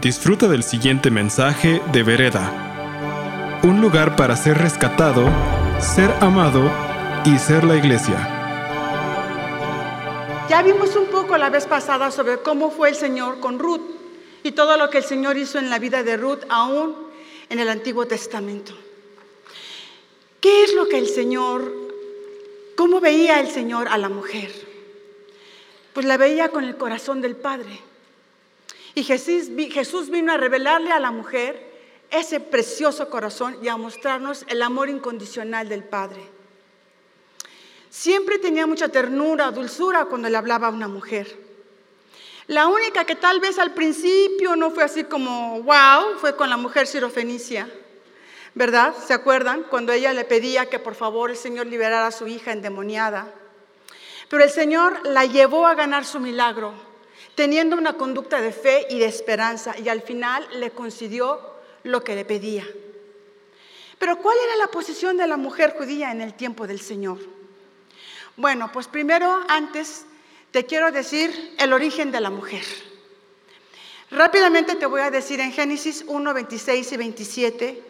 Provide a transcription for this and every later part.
Disfruta del siguiente mensaje de Vereda. Un lugar para ser rescatado, ser amado y ser la iglesia. Ya vimos un poco la vez pasada sobre cómo fue el Señor con Ruth y todo lo que el Señor hizo en la vida de Ruth aún en el Antiguo Testamento. ¿Qué es lo que el Señor, cómo veía el Señor a la mujer? Pues la veía con el corazón del Padre. Y Jesús, vino a revelarle a la mujer ese precioso corazón y a mostrarnos el amor incondicional del Padre. Siempre tenía mucha ternura, dulzura cuando le hablaba a una mujer. La única que tal vez al principio no fue así como wow, fue con la mujer sirofenicia. ¿Verdad? ¿Se acuerdan? Cuando ella le pedía que por favor el Señor liberara a su hija endemoniada. Pero el Señor la llevó a ganar su milagro teniendo una conducta de fe y de esperanza, y al final le concedió lo que le pedía. Pero ¿cuál era la posición de la mujer judía en el tiempo del Señor? Bueno, pues primero, antes, te quiero decir el origen de la mujer. Rápidamente te voy a decir en Génesis 1, 26 y 27,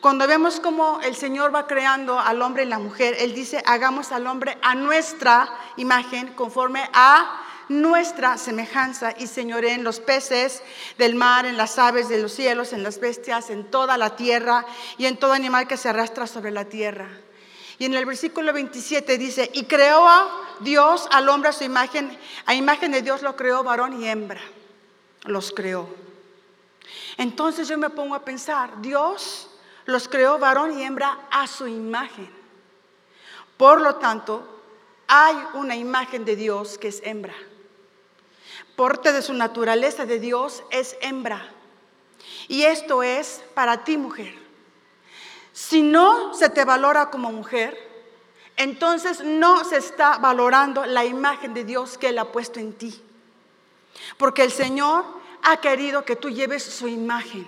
cuando vemos cómo el Señor va creando al hombre y la mujer, Él dice, hagamos al hombre a nuestra imagen, conforme a nuestra semejanza y señoré en los peces del mar, en las aves de los cielos, en las bestias, en toda la tierra y en todo animal que se arrastra sobre la tierra. Y en el versículo 27 dice, y creó a Dios al hombre a su imagen, a imagen de Dios lo creó varón y hembra, los creó. Entonces yo me pongo a pensar, Dios los creó varón y hembra a su imagen. Por lo tanto, hay una imagen de Dios que es hembra porte de su naturaleza de Dios es hembra. Y esto es para ti, mujer. Si no se te valora como mujer, entonces no se está valorando la imagen de Dios que Él ha puesto en ti. Porque el Señor ha querido que tú lleves su imagen.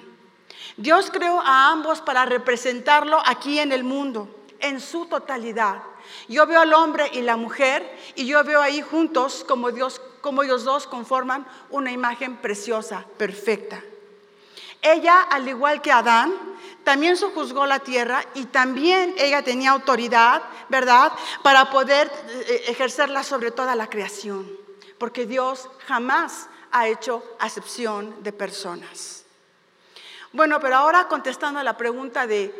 Dios creó a ambos para representarlo aquí en el mundo, en su totalidad. Yo veo al hombre y la mujer y yo veo ahí juntos como Dios como ellos dos conforman una imagen preciosa, perfecta. Ella, al igual que Adán, también sojuzgó la tierra y también ella tenía autoridad, ¿verdad?, para poder eh, ejercerla sobre toda la creación, porque Dios jamás ha hecho acepción de personas. Bueno, pero ahora contestando a la pregunta de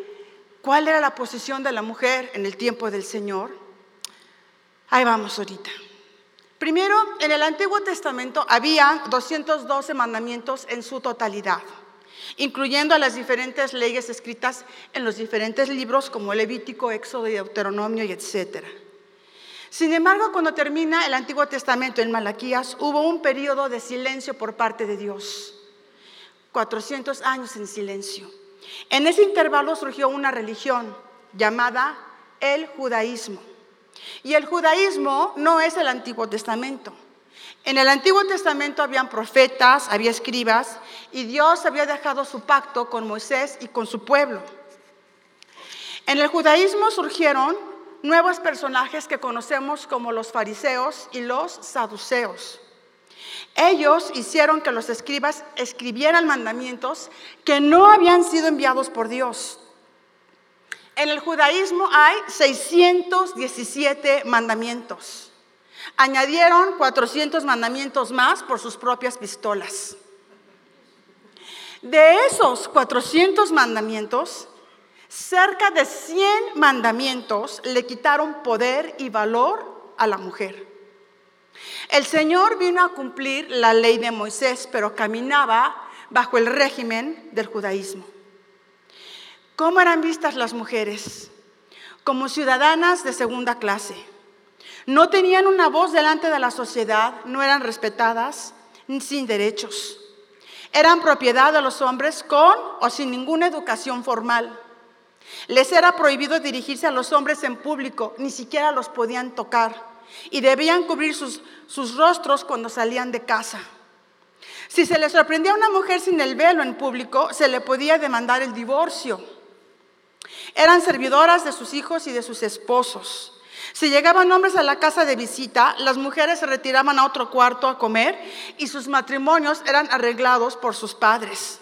cuál era la posición de la mujer en el tiempo del Señor, ahí vamos ahorita. Primero, en el Antiguo Testamento había 212 mandamientos en su totalidad, incluyendo las diferentes leyes escritas en los diferentes libros como Levítico, Éxodo Deuteronomio etc. Sin embargo, cuando termina el Antiguo Testamento en Malaquías, hubo un periodo de silencio por parte de Dios. 400 años en silencio. En ese intervalo surgió una religión llamada el judaísmo. Y el judaísmo no es el Antiguo Testamento. En el Antiguo Testamento habían profetas, había escribas, y Dios había dejado su pacto con Moisés y con su pueblo. En el judaísmo surgieron nuevos personajes que conocemos como los fariseos y los saduceos. Ellos hicieron que los escribas escribieran mandamientos que no habían sido enviados por Dios. En el judaísmo hay 617 mandamientos. Añadieron 400 mandamientos más por sus propias pistolas. De esos 400 mandamientos, cerca de 100 mandamientos le quitaron poder y valor a la mujer. El Señor vino a cumplir la ley de Moisés, pero caminaba bajo el régimen del judaísmo. ¿Cómo eran vistas las mujeres? Como ciudadanas de segunda clase. No tenían una voz delante de la sociedad, no eran respetadas, sin derechos. Eran propiedad de los hombres con o sin ninguna educación formal. Les era prohibido dirigirse a los hombres en público, ni siquiera los podían tocar. Y debían cubrir sus, rostros cuando salían de casa. Si se les sorprendía a una mujer sin el velo en público, se le podía demandar el divorcio. Eran servidoras de sus hijos y de sus esposos. Si llegaban hombres a la casa de visita, las mujeres se retiraban a otro cuarto a comer y sus matrimonios eran arreglados por sus padres.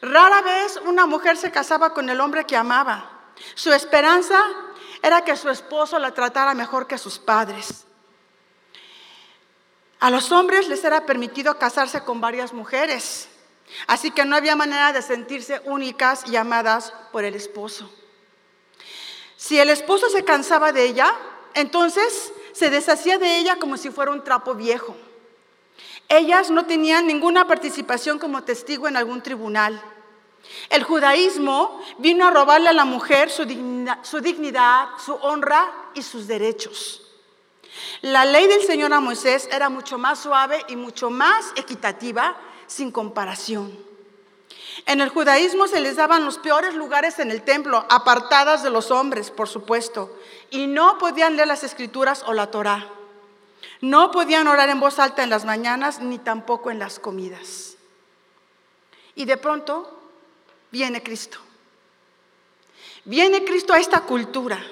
Rara vez una mujer se casaba con el hombre que amaba. Su esperanza era que su esposo la tratara mejor que sus padres. A los hombres les era permitido casarse con varias mujeres, así que no había manera de sentirse únicas y amadas por el esposo. Si el esposo se cansaba de ella, entonces se deshacía de ella como si fuera un trapo viejo. Ellas no tenían ninguna participación como testigo en algún tribunal. El judaísmo vino a robarle a la mujer su dignidad, su, honra y sus derechos. La ley del Señor a Moisés era mucho más suave y mucho más equitativa sin comparación. En el judaísmo se les daban los peores lugares en el templo, apartadas de los hombres, por supuesto, y no podían leer las escrituras o la Torá. No podían orar en voz alta en las mañanas ni tampoco en las comidas. Y de pronto viene Cristo. Viene Cristo a esta cultura.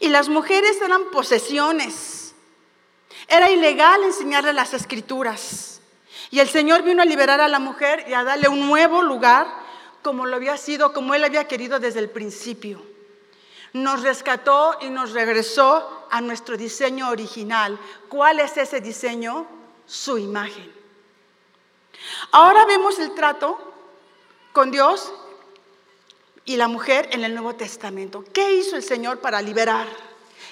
Y las mujeres eran posesiones. Era ilegal enseñarle las escrituras. Y el Señor vino a liberar a la mujer y a darle un nuevo lugar como lo había sido, como Él había querido desde el principio. Nos rescató y nos regresó a nuestro diseño original. ¿Cuál es ese diseño? Su imagen. Ahora vemos el trato con Dios y la mujer en el Nuevo Testamento. ¿Qué hizo el Señor para liberar?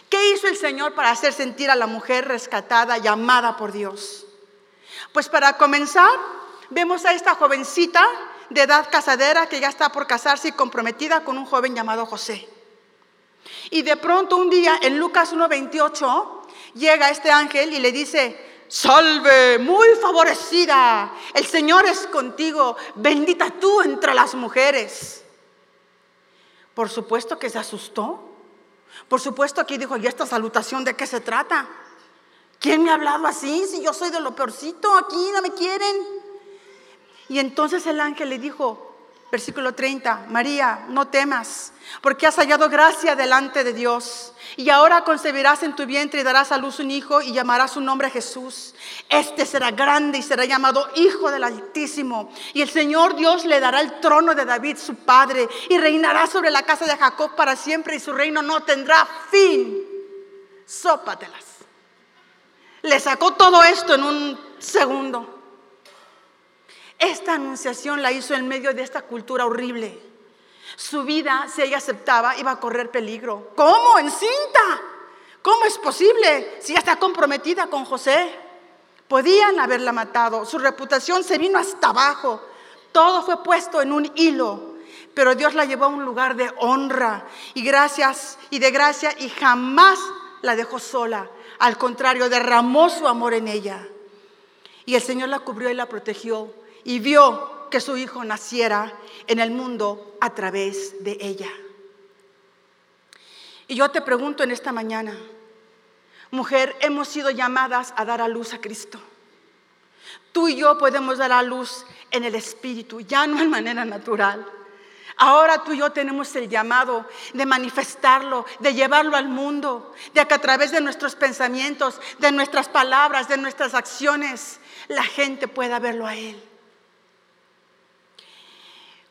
¿Qué hizo el Señor para hacer sentir a la mujer rescatada y amada por Dios? Pues para comenzar, vemos a esta jovencita de edad casadera que ya está por casarse y comprometida con un joven llamado José. Y de pronto un día en Lucas 1.28 llega este ángel y le dice, salve, muy favorecida, el Señor es contigo, bendita tú entre las mujeres. Por supuesto que se asustó. Por supuesto que dijo, ¿y esta salutación de qué se trata? ¿Quién me ha hablado así? Si yo soy de lo peorcito, aquí no me quieren. Y entonces el ángel le dijo, versículo 30, María, no temas, porque has hallado gracia delante de Dios. Y ahora concebirás en tu vientre y darás a luz un hijo y llamarás su nombre Jesús. Este será grande y será llamado Hijo del Altísimo. Y el Señor Dios le dará el trono de David, su padre, y reinará sobre la casa de Jacob para siempre y su reino no tendrá fin. Sópatelas. Le sacó todo esto en un segundo. Esta anunciación la hizo en medio de esta cultura horrible. Su vida, si ella aceptaba, iba a correr peligro. ¿Cómo? ¿En cinta? ¿Cómo es posible si ella está comprometida con José? Podían haberla matado. Su reputación se vino hasta abajo. Todo fue puesto en un hilo. Pero Dios la llevó a un lugar de honra y gracias y de gracia y jamás la dejó sola. Al contrario, derramó su amor en ella. Y el Señor la cubrió y la protegió y vio que su hijo naciera en el mundo a través de ella. Y yo te pregunto en esta mañana, mujer, hemos sido llamadas a dar a luz a Cristo. Tú y yo podemos dar a luz en el Espíritu, ya no en manera natural. Ahora tú y yo tenemos el llamado de manifestarlo, de llevarlo al mundo, de que a través de nuestros pensamientos, de nuestras palabras, de nuestras acciones, la gente pueda verlo a Él.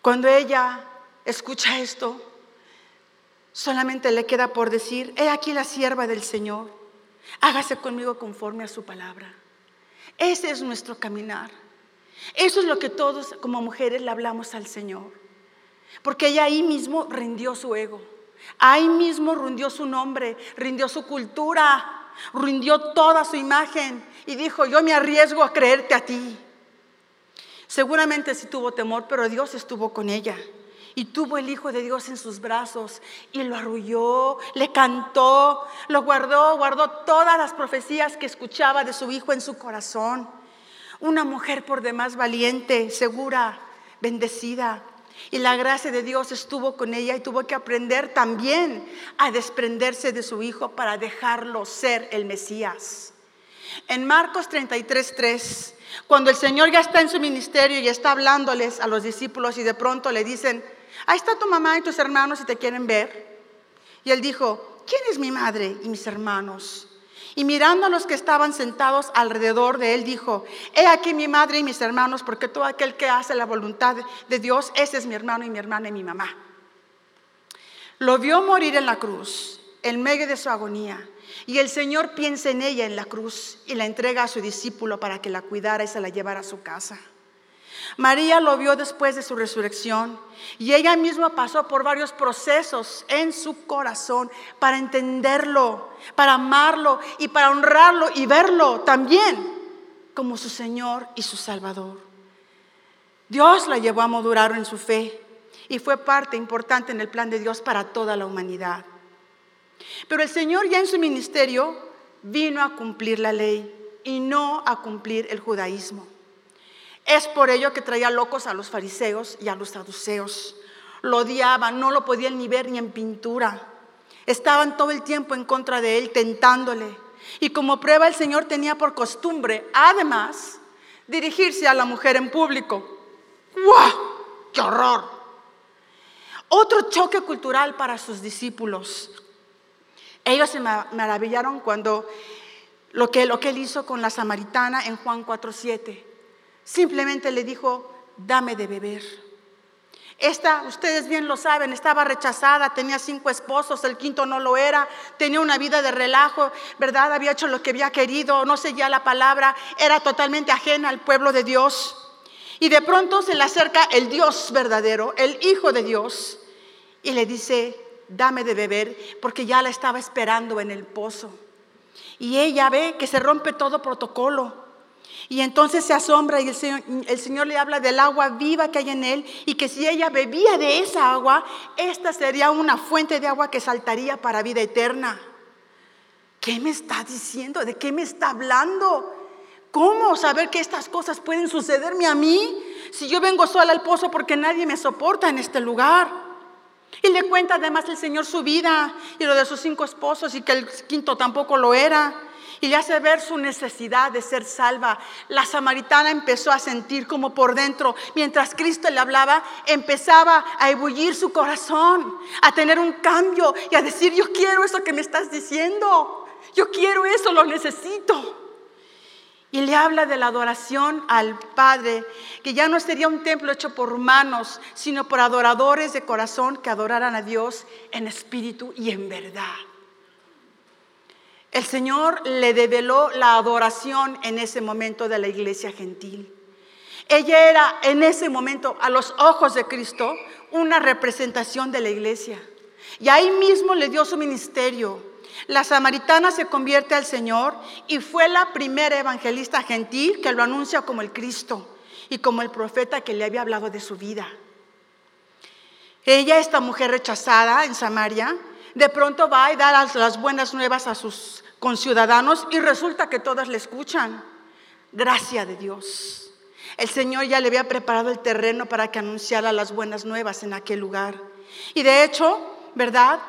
Cuando ella escucha esto, solamente le queda por decir, he aquí la sierva del Señor, hágase conmigo conforme a su palabra. Ese es nuestro caminar. Eso es lo que todos como mujeres le hablamos al Señor. Porque ella ahí mismo rindió su ego. Ahí mismo rindió su nombre, rindió su cultura, rindió toda su imagen y dijo, yo me arriesgo a creerte a ti. Seguramente sí tuvo temor, pero Dios estuvo con ella. Y tuvo el Hijo de Dios en sus brazos y lo arrulló, le cantó, lo guardó, guardó todas las profecías que escuchaba de su Hijo en su corazón. Una mujer por demás valiente, segura, bendecida. Y la gracia de Dios estuvo con ella y tuvo que aprender también a desprenderse de su hijo para dejarlo ser el Mesías. En Marcos 33, cuando el Señor ya está en su ministerio y está hablándoles a los discípulos y de pronto le dicen, ahí está tu mamá y tus hermanos si te quieren ver. Y él dijo, ¿quién es mi madre y mis hermanos? Y mirando a los que estaban sentados alrededor de él, dijo, he aquí mi madre y mis hermanos, porque todo aquel que hace la voluntad de Dios, ese es mi hermano y mi hermana y mi mamá. Lo vio morir en la cruz, en medio de su agonía, y el Señor piensa en ella en la cruz y la entrega a su discípulo para que la cuidara y se la llevara a su casa. María lo vio después de su resurrección y ella misma pasó por varios procesos en su corazón para entenderlo, para amarlo y para honrarlo y verlo también como su Señor y su Salvador. Dios la llevó a madurar en su fe y fue parte importante en el plan de Dios para toda la humanidad. Pero el Señor ya en su ministerio vino a cumplir la ley y no a cumplir el judaísmo. Es por ello que traía locos a los fariseos y a los saduceos. Lo odiaban, no lo podían ni ver ni en pintura. Estaban todo el tiempo en contra de él, tentándole. Y como prueba el Señor tenía por costumbre, además, dirigirse a la mujer en público. ¡Guau! ¡Qué horror! Otro choque cultural para sus discípulos. Ellos se maravillaron cuando lo que, lo que él hizo con la samaritana en Juan 4:7. Simplemente le dijo, dame de beber. Esta, ustedes bien lo saben, estaba rechazada, tenía cinco esposos, el quinto no lo era, tenía una vida de relajo, ¿verdad? Había hecho lo que había querido, no seguía la palabra, era totalmente ajena al pueblo de Dios. Y de pronto se le acerca el Dios verdadero, el Hijo de Dios, y le dice, dame de beber, porque ya la estaba esperando en el pozo. Y ella ve que se rompe todo protocolo. Y entonces se asombra y el Señor, le habla del agua viva que hay en él y que si ella bebía de esa agua, esta sería una fuente de agua que saltaría para vida eterna. ¿Qué me está diciendo? ¿De qué me está hablando? ¿Cómo saber que estas cosas pueden sucederme a mí si yo vengo sola al pozo porque nadie me soporta en este lugar? Y le cuenta además el Señor su vida y lo de sus cinco esposos y que el quinto tampoco lo era y le hace ver su necesidad de ser salva. La samaritana empezó a sentir como por dentro, mientras Cristo le hablaba, empezaba a ebullir su corazón, a tener un cambio y a decir, yo quiero eso que me estás diciendo, yo quiero eso, lo necesito. Y le habla de la adoración al Padre, que ya no sería un templo hecho por manos, sino por adoradores de corazón que adoraran a Dios en espíritu y en verdad. El Señor le develó la adoración en ese momento de la iglesia gentil. Ella era en ese momento, a los ojos de Cristo, una representación de la iglesia. Y ahí mismo le dio su ministerio. La samaritana se convierte al Señor y fue la primera evangelista gentil que lo anuncia como el Cristo y como el profeta que le había hablado de su vida. Ella, esta mujer rechazada en Samaria, de pronto va y da las, buenas nuevas a sus conciudadanos y resulta que todas le escuchan. Gracia de Dios. El Señor ya le había preparado el terreno para que anunciara las buenas nuevas en aquel lugar. Y de hecho, ¿verdad?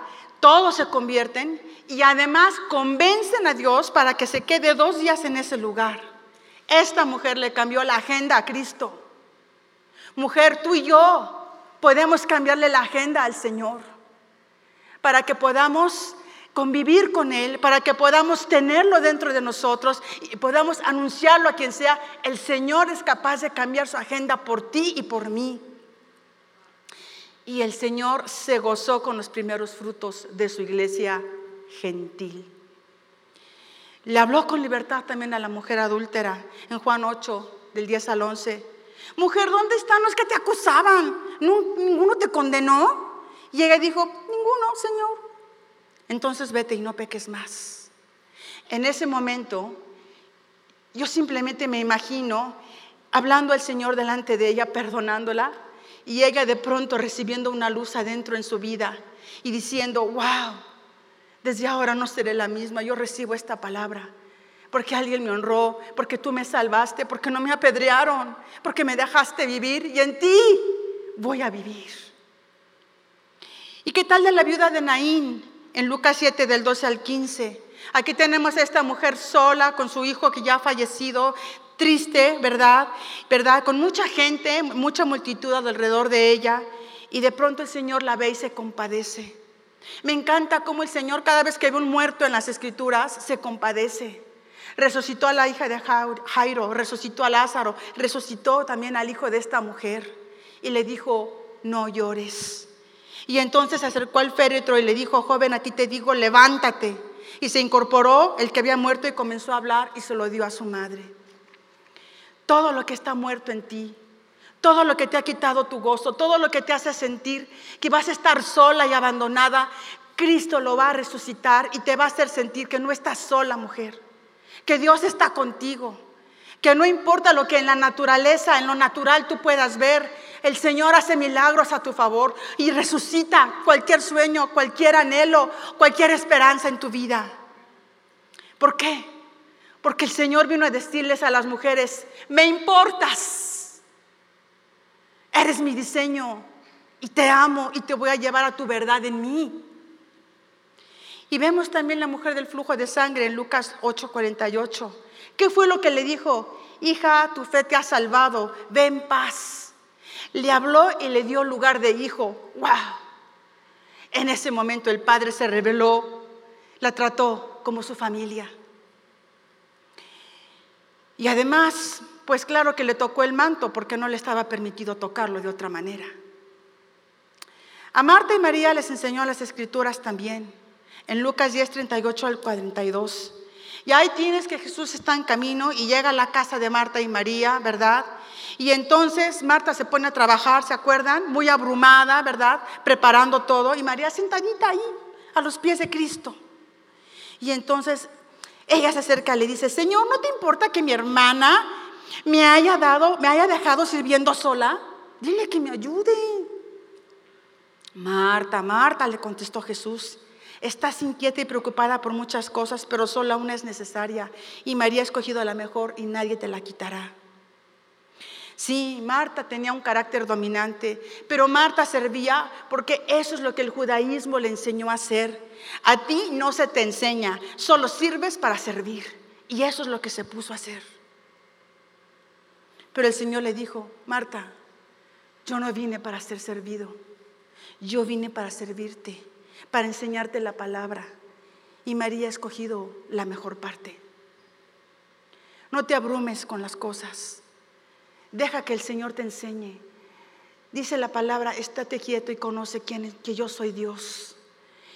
Todos se convierten y además convencen a Dios para que se quede dos días en ese lugar. Esta mujer le cambió la agenda a Cristo. Mujer, tú y yo podemos cambiarle la agenda al Señor para que podamos convivir con Él, para que podamos tenerlo dentro de nosotros y podamos anunciarlo a quien sea. El Señor es capaz de cambiar su agenda por ti y por mí. Y el Señor se gozó con los primeros frutos de su iglesia gentil. Le habló con libertad también a la mujer adúltera en Juan 8, del 10 al 11. Mujer, ¿dónde están los que te acusaban? ¿Ninguno te condenó? Y ella dijo, ninguno, Señor. Entonces vete y no peques más. En ese momento, yo simplemente me imagino hablando al Señor delante de ella, perdonándola, y ella de pronto recibiendo una luz adentro en su vida y diciendo, wow, desde ahora no seré la misma, yo recibo esta palabra, porque alguien me honró, porque tú me salvaste, porque no me apedrearon, porque me dejaste vivir y en ti voy a vivir. ¿Y qué tal de la viuda de Naín en Lucas 7 del 12 al 15? Aquí tenemos a esta mujer sola con su hijo que ya ha fallecido, triste, ¿verdad? ¿Verdad? Con mucha gente, mucha multitud alrededor de ella. Y de pronto el Señor la ve y se compadece. Me encanta cómo el Señor cada vez que ve un muerto en las escrituras se compadece. Resucitó a la hija de Jairo, resucitó a Lázaro, resucitó también al hijo de esta mujer y le dijo, no llores. Y entonces se acercó al féretro y le dijo, joven, a ti te digo, levántate. Y se incorporó el que había muerto y comenzó a hablar y se lo dio a su madre. Todo lo que está muerto en ti, todo lo que te ha quitado tu gozo, todo lo que te hace sentir que vas a estar sola y abandonada, Cristo lo va a resucitar y te va a hacer sentir que no estás sola, mujer, que Dios está contigo, que no importa lo que en la naturaleza, en lo natural tú puedas ver, el Señor hace milagros a tu favor y resucita cualquier sueño, cualquier anhelo, cualquier esperanza en tu vida. ¿Por qué? Porque el Señor vino a decirles a las mujeres, me importas Eres mi diseño y te amo y te voy a llevar a tu verdad en mí. Y vemos también la mujer del flujo de sangre en Lucas 8:48. ¿Qué fue lo que le dijo? Hija, tu fe te ha salvado, ve en paz. Le habló y le dio lugar de hijo. ¡Wow! En ese momento el padre se reveló, la trató como su familia. Y además pues claro que le tocó el manto porque no le estaba permitido tocarlo de otra manera. A Marta y María les enseñó las escrituras también, en Lucas 10, 38 al 42. Y ahí tienes que Jesús está en camino y llega a la casa de Marta y María, ¿verdad? Y entonces Marta se pone a trabajar, ¿se acuerdan? Muy abrumada, ¿verdad? Preparando todo. Y María sentadita ahí, a los pies de Cristo. Y entonces ella se acerca y le dice, Señor, ¿no te importa que mi hermana me haya dado, me haya dejado sirviendo sola, dile que me ayude. Marta, Marta, le contestó Jesús, estás inquieta y preocupada por muchas cosas, pero solo una es necesaria y María ha escogido la mejor y nadie te la quitará. Sí, Marta tenía un carácter dominante, pero Marta servía porque eso es lo que el judaísmo le enseñó a hacer. A ti no se te enseña, solo sirves para servir. Y eso es lo que se puso a hacer. Pero el Señor le dijo, Marta, yo no vine para ser servido, yo vine para servirte, para enseñarte la palabra. Y María ha escogido la mejor parte. No te abrumes con las cosas. Deja que el Señor te enseñe. Dice la palabra, estate quieto y conoce quién que yo soy Dios.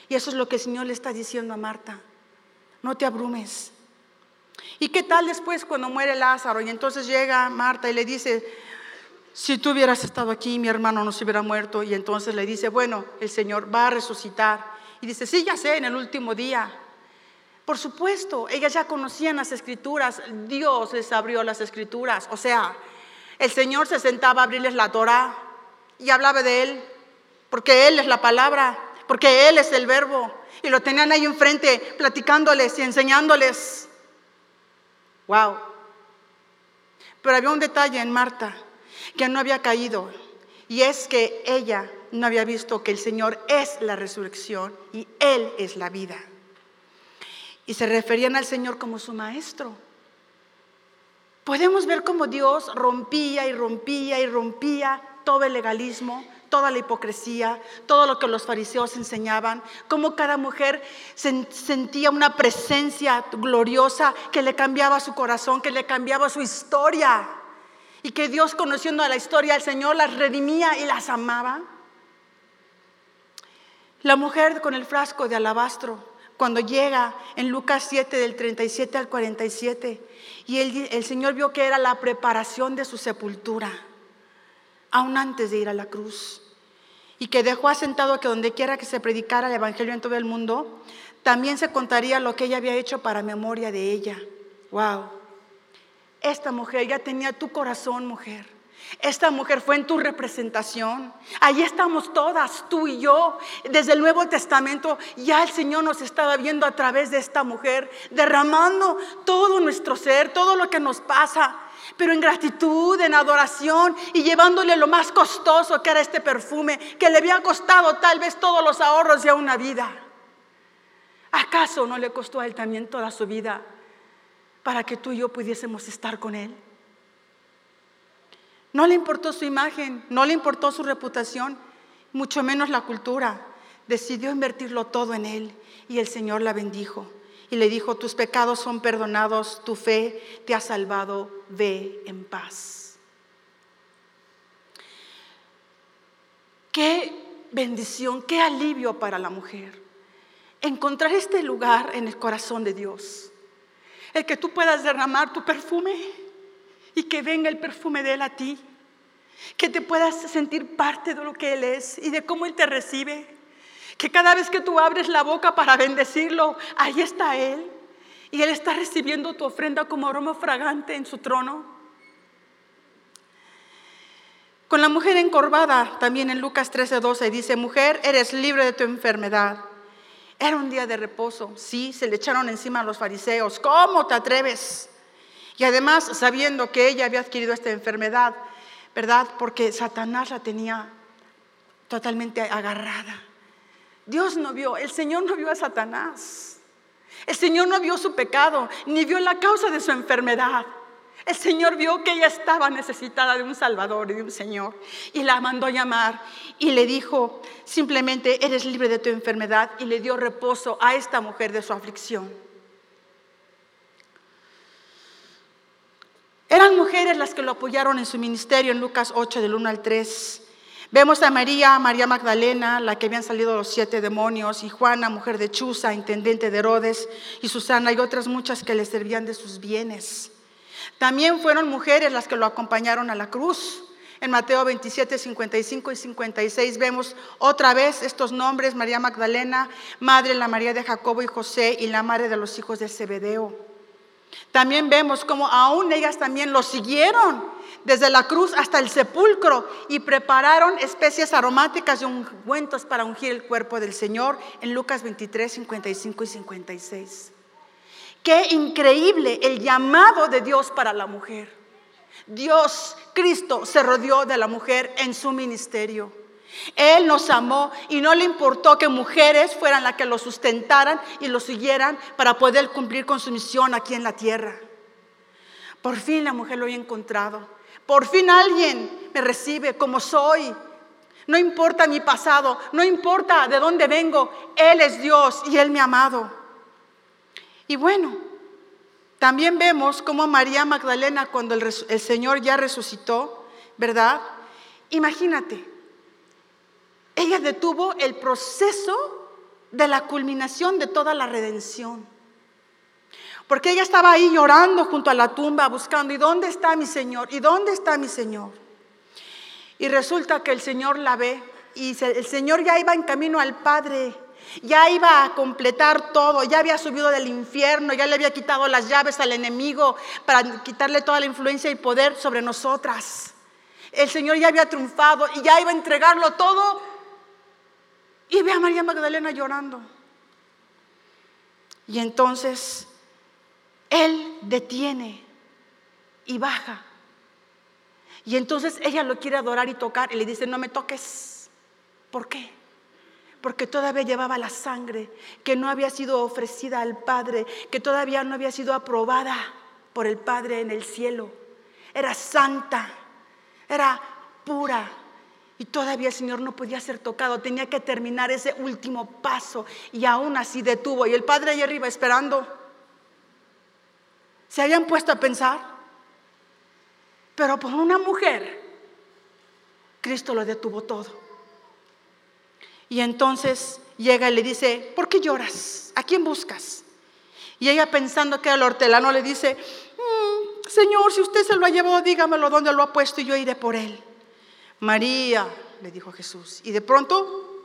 Y eso es lo que el Señor le está diciendo a Marta. No te abrumes. ¿Y qué tal después cuando muere Lázaro? Y entonces llega Marta y le dice, si tú hubieras estado aquí, mi hermano no se hubiera muerto. Y entonces le dice, bueno, el Señor va a resucitar. Y dice, sí, ya sé, en el último día. Por supuesto, ellas ya conocían las escrituras, Dios les abrió las escrituras. O sea, el Señor se sentaba a abrirles la Torah y hablaba de Él, porque Él es la palabra, porque Él es el verbo. Y lo tenían ahí enfrente, platicándoles y enseñándoles. Wow. Pero había un detalle en Marta que no había caído y es que ella no había visto que el Señor es la resurrección y Él es la vida. Y se referían al Señor como su maestro. Podemos ver cómo Dios rompía y rompía y rompía todo el legalismo, toda la hipocresía, todo lo que los fariseos enseñaban, cómo cada mujer sentía una presencia gloriosa que le cambiaba su corazón, que le cambiaba su historia. Y que Dios, conociendo a la historia del Señor, las redimía y las amaba. La mujer con el frasco de alabastro, cuando llega en Lucas 7 del 37 al 47, y el, Señor vio que era la preparación de su sepultura aún antes de ir a la cruz. Y que dejó asentado que donde quiera que se predicara el Evangelio en todo el mundo, también se contaría lo que ella había hecho para memoria de ella. Wow. Esta mujer ya tenía tu corazón, mujer. Esta mujer fue en tu representación. Allí estamos todas, tú y yo. Desde el Nuevo Testamento ya el Señor nos estaba viendo a través de esta mujer, derramando todo nuestro ser, todo lo que nos pasa pero en gratitud, en adoración y llevándole lo más costoso que era este perfume, que le había costado tal vez todos los ahorros de una vida. ¿Acaso no le costó a él también toda su vida para que tú y yo pudiésemos estar con él? No le importó su imagen, no le importó su reputación, mucho menos la cultura. decidió invertirlo todo en él y el Señor la bendijo. Y le dijo, tus pecados son perdonados, tu fe te ha salvado, ve en paz. Qué bendición, qué alivio para la mujer. Encontrar este lugar en el corazón de Dios. El que tú puedas derramar tu perfume y que venga el perfume de Él a ti. Que te puedas sentir parte de lo que Él es y de cómo Él te recibe. Que cada vez que tú abres la boca para bendecirlo, ahí está Él. Y Él está recibiendo tu ofrenda como aroma fragante en su trono. Con la mujer encorvada, también en Lucas 13:12 dice, mujer, eres libre de tu enfermedad. Era un día de reposo, sí, se le echaron encima a los fariseos, ¿cómo te atreves? Y además sabiendo que ella había adquirido esta enfermedad, ¿verdad? Porque Satanás la tenía totalmente agarrada. Dios no vio, el Señor no vio a Satanás. El Señor no vio su pecado, ni vio la causa de su enfermedad. El Señor vio que ella estaba necesitada de un Salvador y de un Señor. Y la mandó llamar y le dijo, simplemente eres libre de tu enfermedad. Y le dio reposo a esta mujer de su aflicción. Eran mujeres las que lo apoyaron en su ministerio en Lucas 8 del 1 al 3. Vemos a María, María Magdalena, la que habían salido los siete demonios, y Juana, mujer de Chuza, intendente de Herodes, y Susana y otras muchas que le servían de sus bienes. También fueron mujeres las que lo acompañaron a la cruz. En Mateo 27, 55 y 56 vemos otra vez estos nombres, María Magdalena, madre la María de Jacobo y José y la madre de los hijos de Zebedeo. También vemos cómo aún ellas también lo siguieron desde la cruz hasta el sepulcro y prepararon especies aromáticas y ungüentos para ungir el cuerpo del Señor en Lucas 23, 55 y 56. Qué increíble el llamado de Dios para la mujer. Dios, Cristo, se rodeó de la mujer en su ministerio. Él nos amó y no le importó que mujeres fueran las que lo sustentaran y lo siguieran para poder cumplir con su misión aquí en la tierra. Por fin la mujer lo había encontrado. Por fin alguien me recibe como soy. No importa mi pasado, no importa de dónde vengo, Él es Dios y Él me ha amado. Y bueno, también vemos cómo María Magdalena, cuando el, el Señor ya resucitó, ¿verdad? Imagínate, ella detuvo el proceso de la culminación de toda la redención. Porque ella estaba ahí llorando junto a la tumba, buscando, ¿y dónde está mi Señor? ¿Y dónde está mi Señor? Y resulta que el Señor la ve y el Señor ya iba en camino al Padre, ya iba a completar todo, ya había subido del infierno, ya le había quitado las llaves al enemigo para quitarle toda la influencia y poder sobre nosotras. El Señor ya había triunfado y ya iba a entregarlo todo y ve a María Magdalena llorando. Y entonces Él detiene y baja. Y entonces ella lo quiere adorar y tocar y le dice, no me toques. ¿Por qué? Porque todavía llevaba la sangre que no había sido ofrecida al Padre, que todavía no había sido aprobada por el Padre en el cielo. Era santa, era pura, y todavía el Señor no podía ser tocado, tenía que terminar ese último paso y aún así detuvo. Y el Padre ahí arriba esperando. Se habían puesto a pensar, pero por una mujer, Cristo lo detuvo todo. Y entonces llega y le dice, ¿por qué lloras? ¿A quién buscas? Y ella pensando que era el hortelano le dice, mm, Señor, si usted se lo ha llevado, dígamelo dónde lo ha puesto y yo iré por él. María, le dijo Jesús. Y de pronto,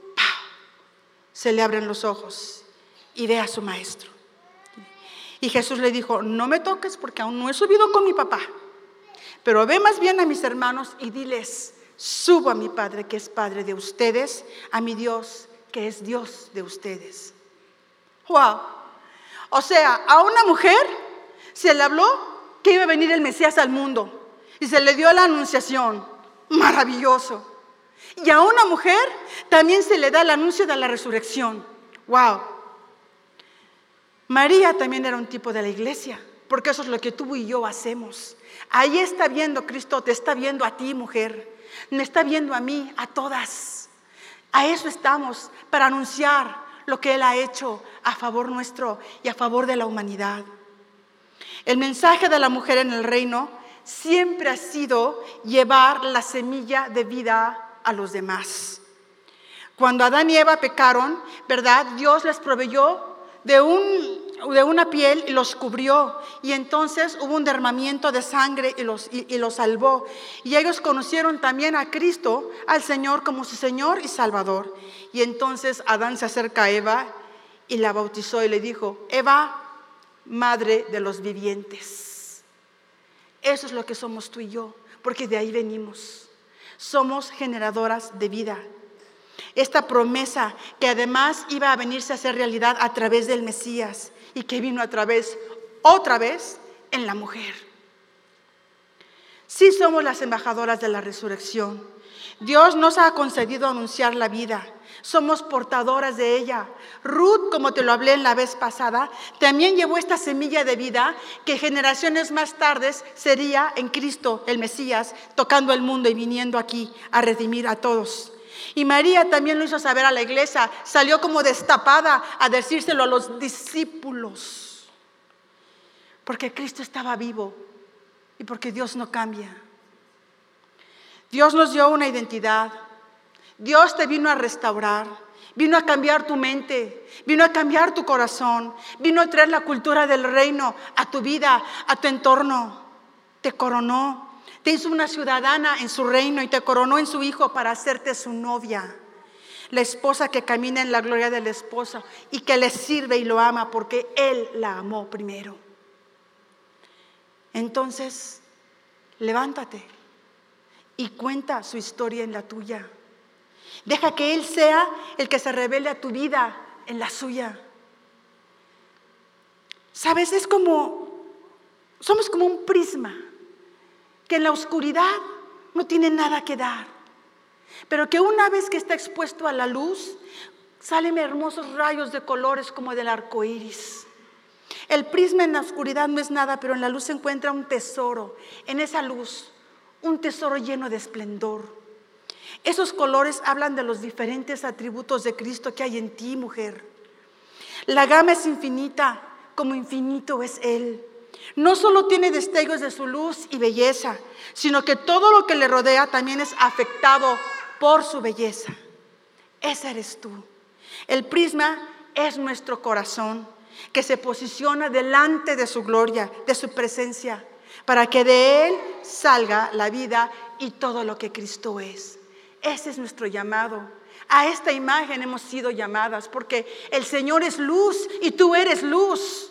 se le abren los ojos y ve a su maestro. Y Jesús le dijo, no me toques porque aún no he subido con mi papá, pero ve más bien a mis hermanos y diles, subo a mi Padre que es Padre de ustedes, a mi Dios que es Dios de ustedes. Wow. O sea, a una mujer se le habló que iba a venir el Mesías al mundo y se le dio la anunciación maravilloso. Y a una mujer también se le da el anuncio de la resurrección. ¡Wow! María también era un tipo de la iglesia, porque eso es lo que tú y yo hacemos. Ahí está viendo Cristo, te está viendo a ti, mujer. Me está viendo a mí, a todas. A eso estamos, para anunciar lo que Él ha hecho a favor nuestro y a favor de la humanidad. El mensaje de la mujer en el reino siempre ha sido llevar la semilla de vida a los demás. Cuando Adán y Eva pecaron, ¿verdad? Dios les proveyó de, un, de una piel y los cubrió. Y entonces hubo un derramamiento de sangre y los, y los salvó. Y ellos conocieron también a Cristo, al Señor, como su Señor y Salvador. Y entonces Adán se acerca a Eva y la bautizó y le dijo, Eva, madre de los vivientes. Eso es lo que somos tú y yo, porque de ahí venimos. Somos generadoras de vida. Esta promesa que además iba a venirse a hacer realidad a través del Mesías y que vino a través, otra vez, en la mujer. Sí somos las embajadoras de la resurrección. Dios nos ha concedido anunciar la vida. Somos portadoras de ella. Ruth, como te lo hablé en la vez pasada, también llevó esta semilla de vida que generaciones más tardes sería en Cristo, el Mesías, tocando el mundo y viniendo aquí a redimir a todos. Y María también lo hizo saber a la iglesia, salió como destapada a decírselo a los discípulos, porque Cristo estaba vivo y porque Dios no cambia. Dios nos dio una identidad, Dios te vino a restaurar, vino a cambiar tu mente, vino a cambiar tu corazón, vino a traer la cultura del reino a tu vida, a tu entorno, te coronó te hizo una ciudadana en su reino y te coronó en su hijo para hacerte su novia. La esposa que camina en la gloria del esposo y que le sirve y lo ama porque él la amó primero. Entonces, levántate y cuenta su historia en la tuya. Deja que Él sea el que se revele a tu vida en la suya. Sabes, es como, somos como un prisma que en la oscuridad no tiene nada que dar, pero que una vez que está expuesto a la luz, salen hermosos rayos de colores como del arco iris. El prisma en la oscuridad no es nada, pero en la luz se encuentra un tesoro. En esa luz, un tesoro lleno de esplendor. Esos colores hablan de los diferentes atributos de Cristo que hay en ti, mujer. La gama es infinita, como infinito es Él. No solo tiene destellos de su luz y belleza, sino que todo lo que le rodea también es afectado por su belleza. Ese eres tú. El prisma es nuestro corazón que se posiciona delante de su gloria, de su presencia, para que de él salga la vida y todo lo que Cristo es. Ese es nuestro llamado. A esta imagen hemos sido llamadas porque el Señor es luz y tú eres luz,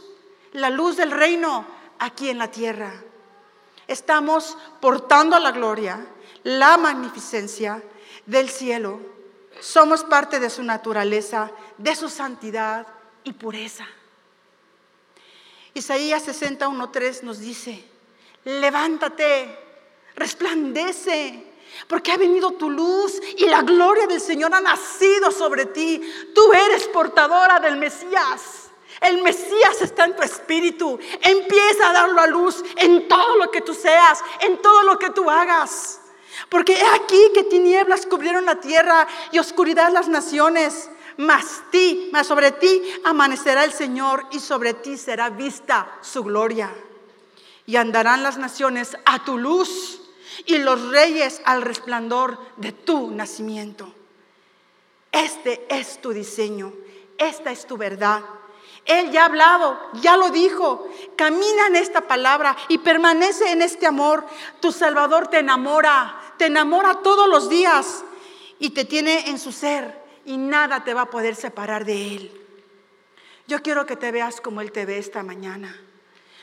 la luz del reino aquí en la tierra. Estamos portando la gloria, la magnificencia del cielo. Somos parte de su naturaleza, de su santidad y pureza. Isaías 61.3 nos dice, levántate, resplandece, porque ha venido tu luz y la gloria del Señor ha nacido sobre ti. Tú eres portadora del Mesías. El Mesías está en tu espíritu. Empieza a darlo a luz en todo lo que tú seas, en todo lo que tú hagas. Porque he aquí que tinieblas cubrieron la tierra y oscuridad las naciones. Mas ti, mas sobre ti amanecerá el Señor y sobre ti será vista su gloria. Y andarán las naciones a tu luz y los reyes al resplandor de tu nacimiento. Este es tu diseño, esta es tu verdad. Él ya ha hablado, ya lo dijo. Camina en esta palabra y permanece en este amor. Tu Salvador te enamora, te enamora todos los días y te tiene en su ser y nada te va a poder separar de Él. Yo quiero que te veas como Él te ve esta mañana.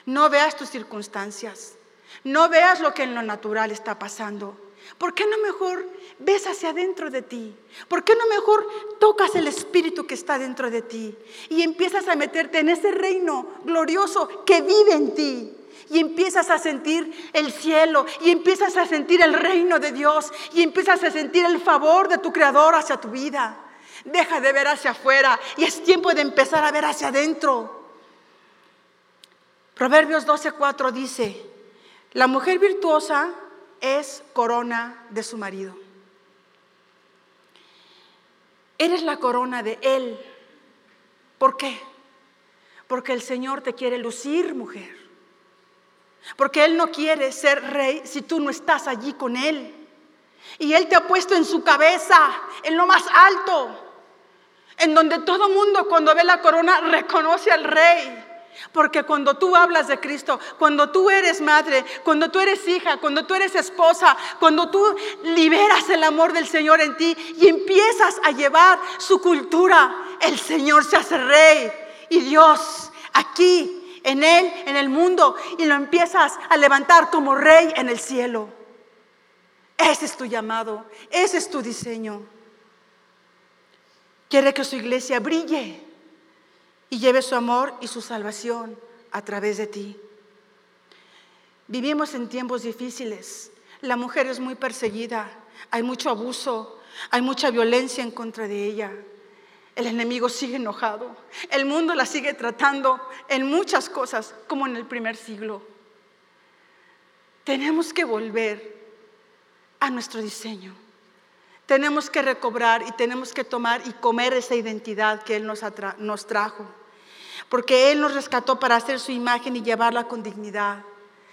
No veas tus circunstancias, no veas lo que en lo natural está pasando. ¿Por qué no mejor ves hacia adentro de ti? ¿Por qué no mejor tocas el espíritu que está dentro de ti y empiezas a meterte en ese reino glorioso que vive en ti? Y empiezas a sentir el cielo, y empiezas a sentir el reino de Dios, y empiezas a sentir el favor de tu Creador hacia tu vida. Deja de ver hacia afuera y es tiempo de empezar a ver hacia adentro. Proverbios 12:4 dice, la mujer virtuosa es corona de su marido. Eres la corona de Él. ¿Por qué? Porque el Señor te quiere lucir, mujer. Porque Él no quiere ser rey si tú no estás allí con Él. Y Él te ha puesto en su cabeza, en lo más alto, en donde todo mundo cuando ve la corona reconoce al rey. Porque cuando tú hablas de Cristo, cuando tú eres madre, cuando tú eres hija, cuando tú eres esposa, cuando tú liberas el amor del Señor en ti y empiezas a llevar su cultura, el Señor se hace rey y Dios aquí, en Él, en el mundo, y lo empiezas a levantar como rey en el cielo. Ese es tu llamado, ese es tu diseño. Quiere que su iglesia brille y lleve su amor y su salvación a través de ti. Vivimos en tiempos difíciles. La mujer es muy perseguida, hay mucho abuso, hay mucha violencia en contra de ella. El enemigo sigue enojado. El mundo la sigue tratando en muchas cosas como en el primer siglo. Tenemos que volver a nuestro diseño. Tenemos que recobrar y tenemos que tomar y comer esa identidad que Él nos, nos trajo. Porque Él nos rescató para hacer su imagen y llevarla con dignidad.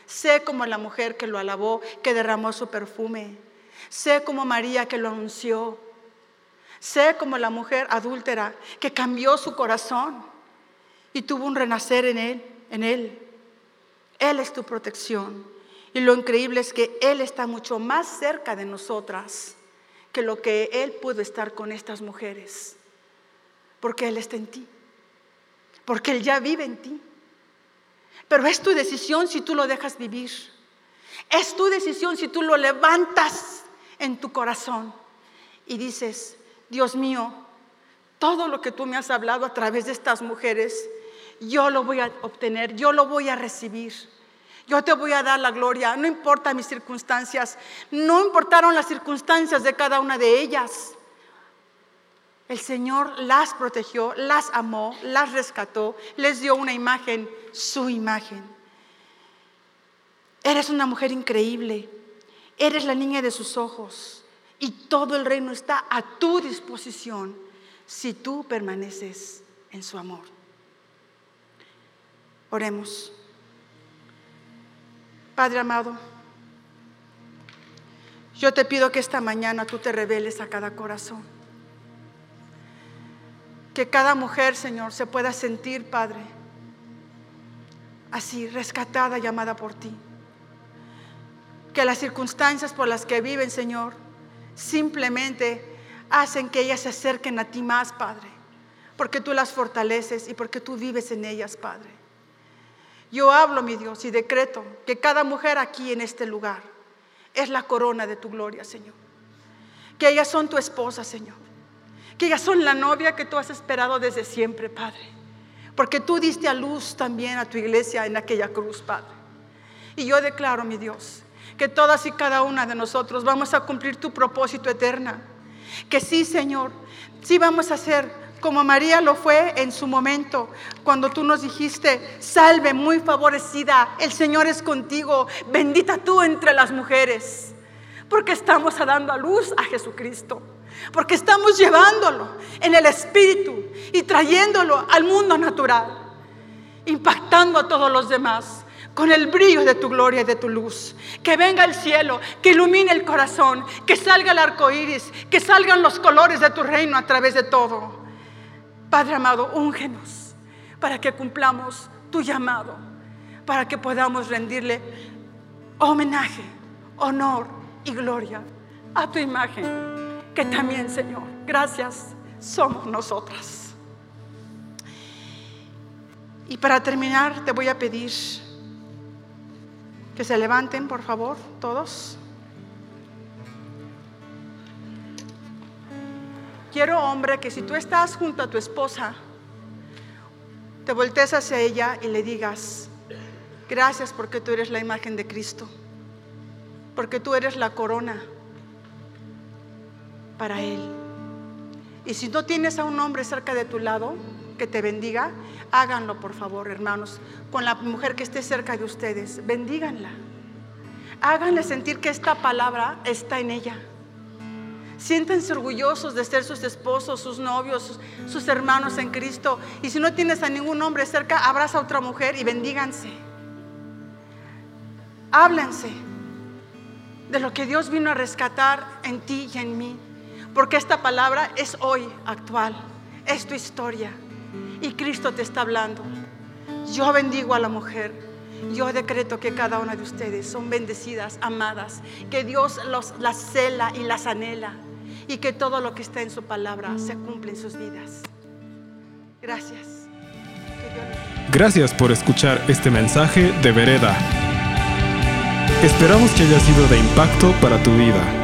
Sé como la mujer que lo alabó, que derramó su perfume. Sé como María que lo anunció. Sé como la mujer adúltera que cambió su corazón y tuvo un renacer en Él, en Él. Él es tu protección. Y lo increíble es que Él está mucho más cerca de nosotras que lo que Él pudo estar con estas mujeres. Porque Él está en ti. Porque Él ya vive en ti. Pero es tu decisión si tú lo dejas vivir. Es tu decisión si tú lo levantas en tu corazón y dices, Dios mío, todo lo que tú me has hablado a través de estas mujeres, yo lo voy a obtener, yo lo voy a recibir. Yo te voy a dar la gloria, no importa mis circunstancias, no importaron las circunstancias de cada una de ellas. El Señor las protegió, las amó, las rescató, les dio una imagen, su imagen. Eres una mujer increíble, eres la niña de sus ojos y todo el reino está a tu disposición si tú permaneces en su amor. Oremos. Padre amado, yo te pido que esta mañana tú te reveles a cada corazón. Que cada mujer, Señor, se pueda sentir, Padre, así, rescatada, llamada por ti. Que las circunstancias por las que viven, Señor, simplemente hacen que ellas se acerquen a ti más, Padre. Porque tú las fortaleces y porque tú vives en ellas, Padre. Yo hablo, mi Dios, y decreto que cada mujer aquí en este lugar es la corona de tu gloria, Señor. Que ellas son tu esposa, Señor. Que ellas son la novia que tú has esperado desde siempre, Padre. Porque tú diste a luz también a tu iglesia en aquella cruz, Padre. Y yo declaro, mi Dios, que todas y cada una de nosotros vamos a cumplir tu propósito eterna. Que sí, Señor, sí vamos a ser como María lo fue en su momento, cuando tú nos dijiste, salve muy favorecida, el Señor es contigo, bendita tú entre las mujeres, porque estamos dando a luz a Jesucristo, porque estamos llevándolo en el Espíritu y trayéndolo al mundo natural, impactando a todos los demás con el brillo de tu gloria y de tu luz. Que venga el cielo, que ilumine el corazón, que salga el arco iris, que salgan los colores de tu reino a través de todo. Padre amado, úngenos para que cumplamos tu llamado, para que podamos rendirle homenaje, honor y gloria a tu imagen, que también, Señor, gracias, somos nosotras. Y para terminar, te voy a pedir que se levanten, por favor, todos. Quiero, hombre, que si tú estás junto a tu esposa, te voltees hacia ella y le digas, gracias porque tú eres la imagen de Cristo, porque tú eres la corona para Él. Y si no tienes a un hombre cerca de tu lado que te bendiga, háganlo por favor, hermanos, con la mujer que esté cerca de ustedes, bendíganla. Háganle sentir que esta palabra está en ella. Siéntense orgullosos de ser sus esposos, sus novios, sus, sus, hermanos en Cristo. Y si no tienes a ningún hombre cerca, abraza a otra mujer y bendíganse. Háblense de lo que Dios vino a rescatar en ti y en mí. Porque esta palabra es hoy actual, es tu historia. Y Cristo te está hablando. Yo bendigo a la mujer. Yo decreto que cada una de ustedes son bendecidas, amadas, que Dios los, las cela y las anhela y que todo lo que está en su palabra se cumple en sus vidas. Gracias. Gracias por escuchar este mensaje de Vereda. Esperamos que haya sido de impacto para tu vida.